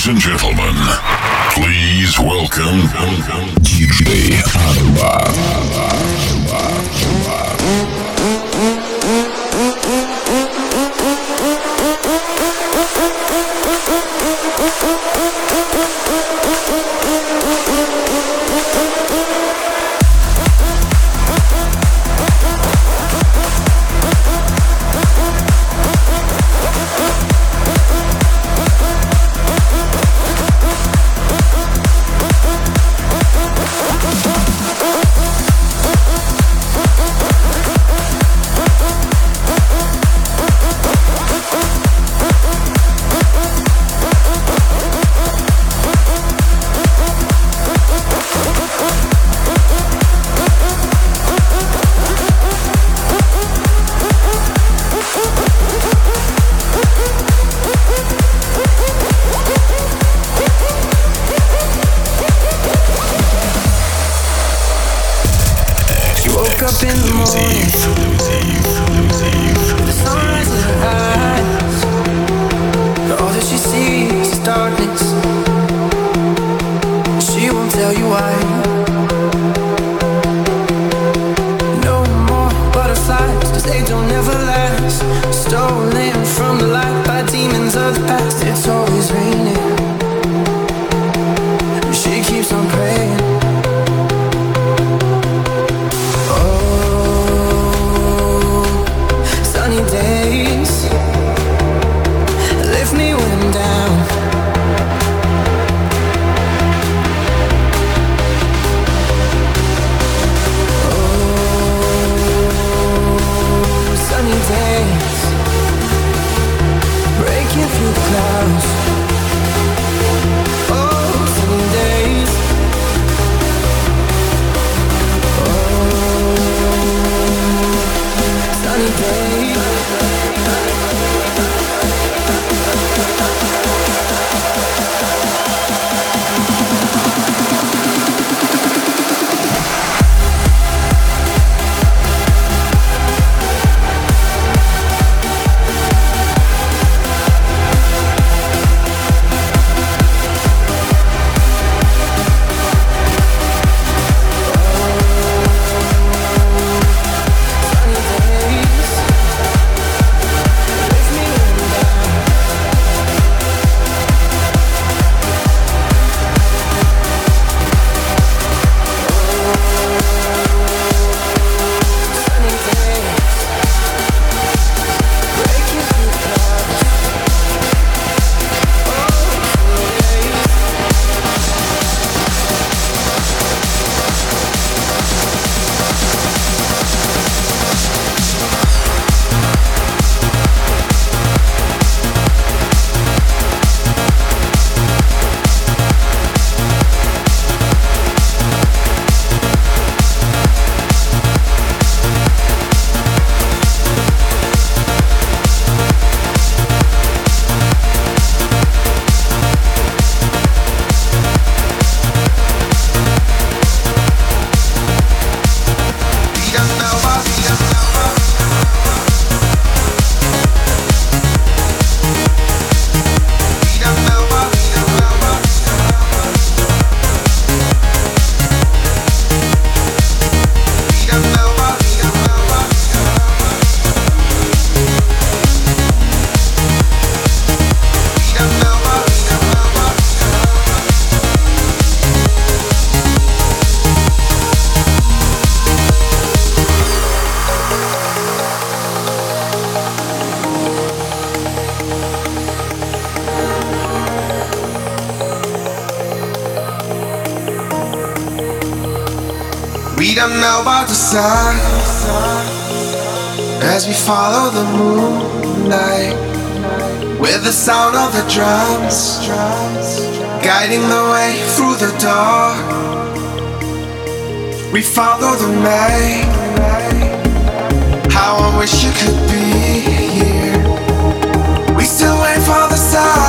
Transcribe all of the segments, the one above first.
Ladies and gentlemen, please welcome DJ up in the morning. Alba. sun as we follow the moonlight with the sound of the drums guiding the way through the dark. We follow the night. How I wish you could be here. We still wait for the sun.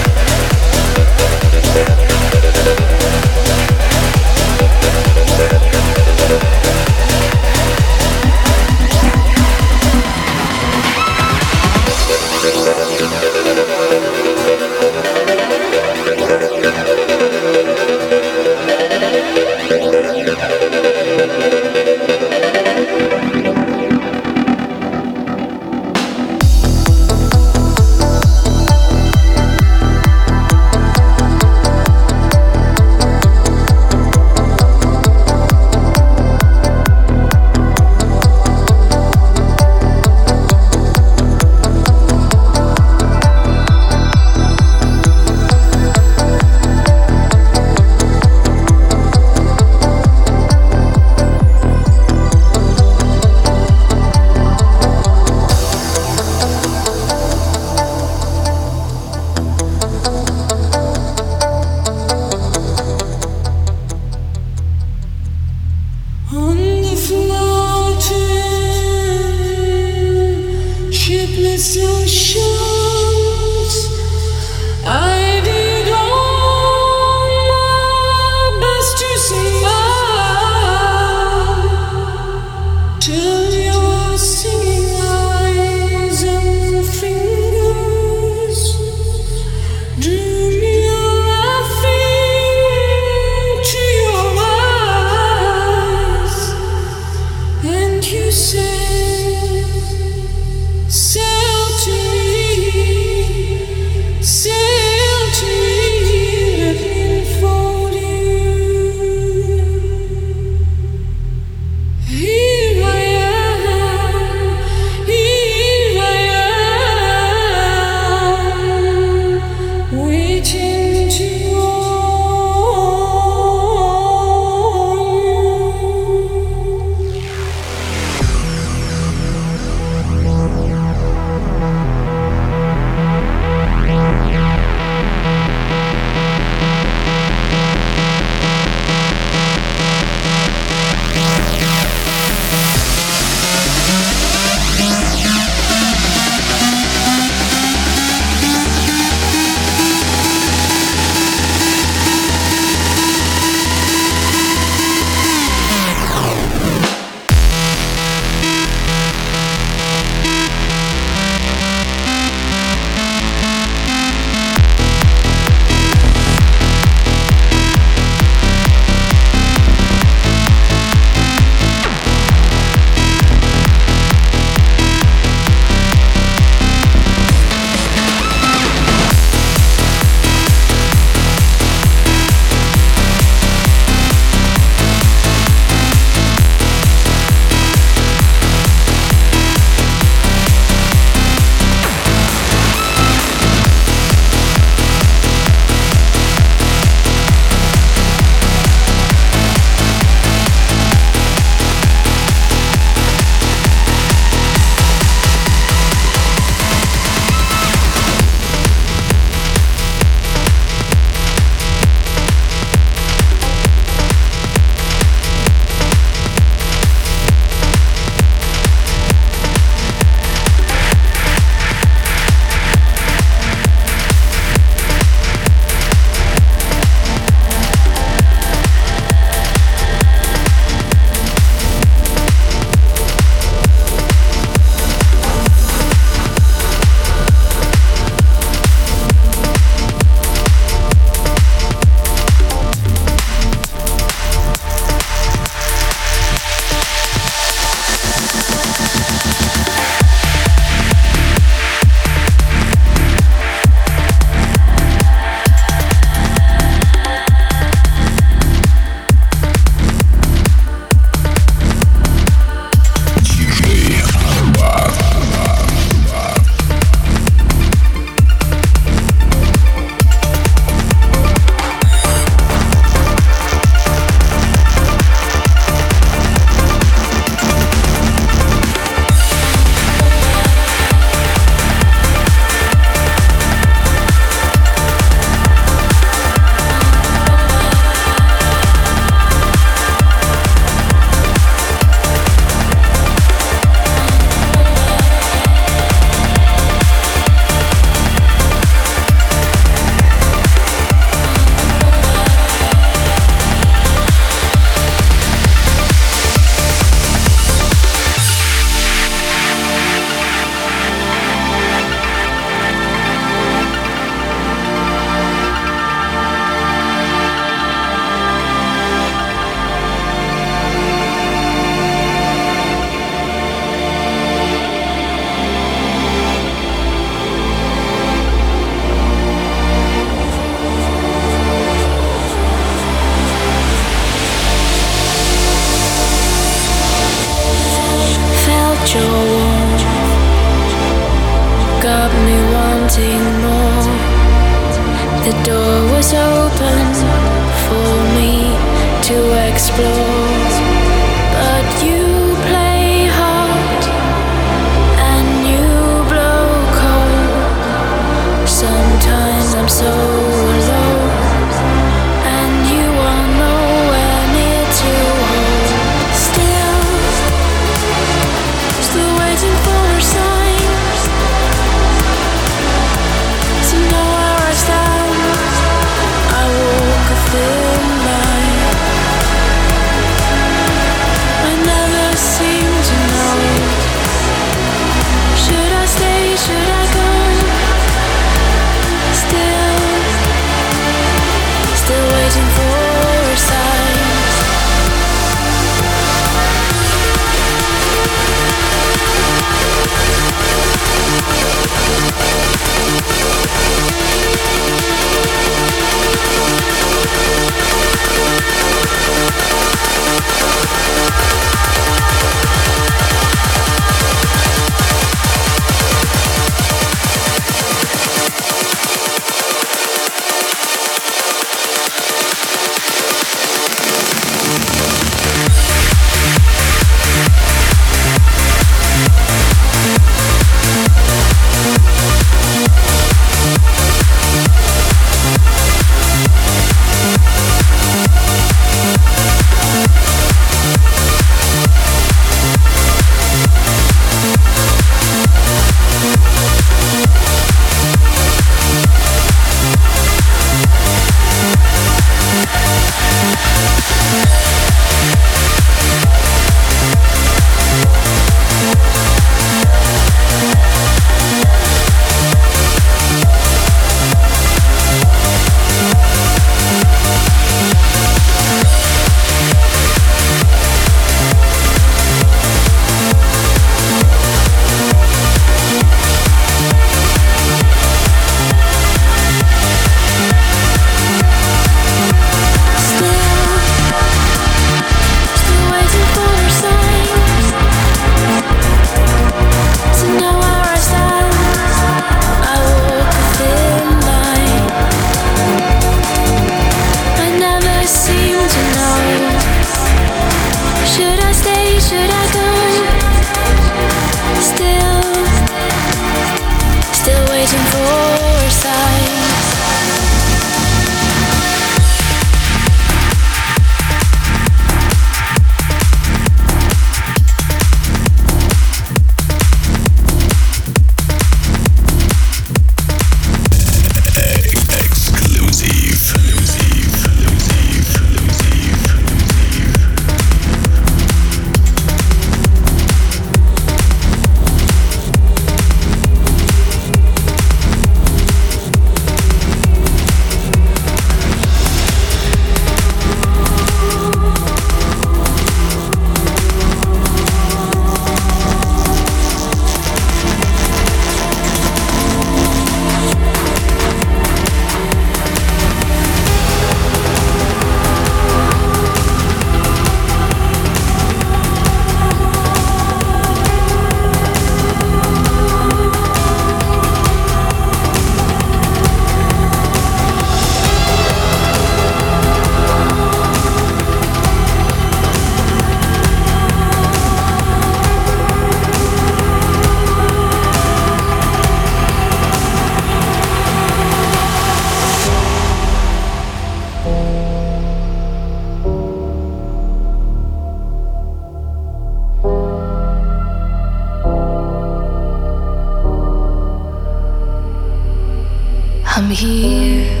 Something always